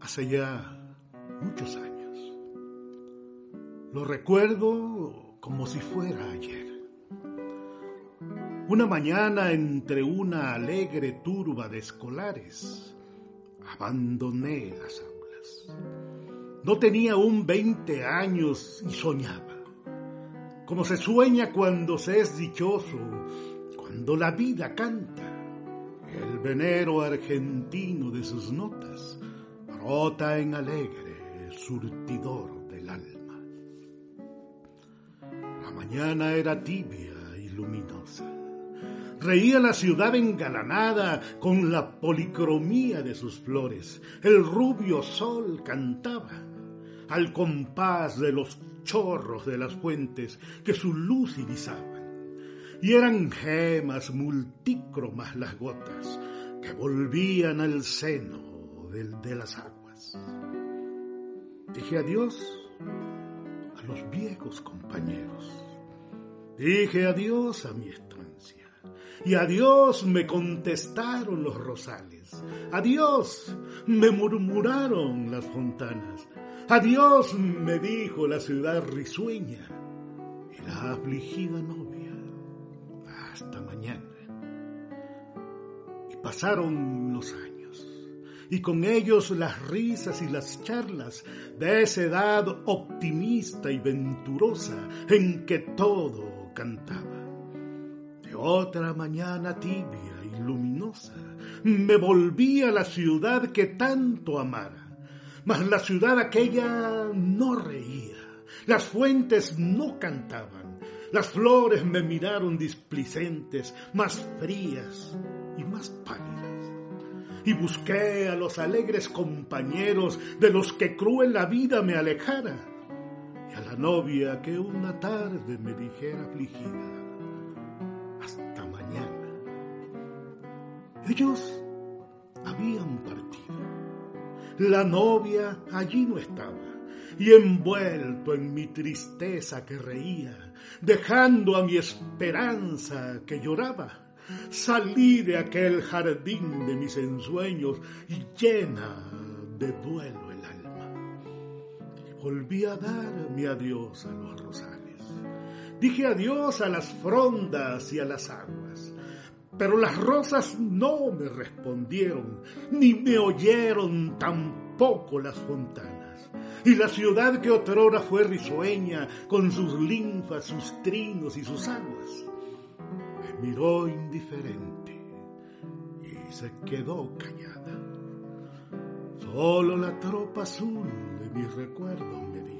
Hace ya muchos años. Lo recuerdo como si fuera ayer. Una mañana entre una alegre turba de escolares, abandoné las aulas. No tenía aún 20 años y soñaba, como se sueña cuando se es dichoso, cuando la vida canta. El venero argentino de sus notas brota en alegre surtidor del alma. La mañana era tibia y luminosa. Reía la ciudad engalanada con la policromía de sus flores. El rubio sol cantaba al compás de los chorros de las fuentes que su luz irisaban. Y eran gemas multícromas las gotas que volvían al seno del, de las aguas. Dije adiós a los viejos compañeros. Dije adiós a mi estancia. Y adiós me contestaron los rosales. Adiós me murmuraron las fontanas. Adiós me dijo la ciudad risueña y la afligida novia. Hasta mañana. Y pasaron los años. Y con ellos las risas y las charlas de esa edad optimista y venturosa en que todo cantaba. De otra mañana tibia y luminosa me volví a la ciudad que tanto amara mas la ciudad aquella no reía, las fuentes no cantaban, las flores me miraron displicentes, más frías y más pálidas. Y busqué a los alegres compañeros de los que cruel la vida me alejara, y a la novia que una tarde me dijera afligida, hasta mañana. Ellos habían partido la novia allí no estaba, y envuelto en mi tristeza que reía, dejando a mi esperanza que lloraba, salí de aquel jardín de mis ensueños y llena de duelo el alma. Volví a dar mi adiós a los rosales. Dije adiós a las frondas y a las aguas pero las rosas no me respondieron, ni me oyeron tampoco las fontanas. Y la ciudad que otrora fue risueña, con sus linfas, sus trinos y sus aguas, miró indiferente y se quedó callada. Solo la tropa azul de mis recuerdos me dijo,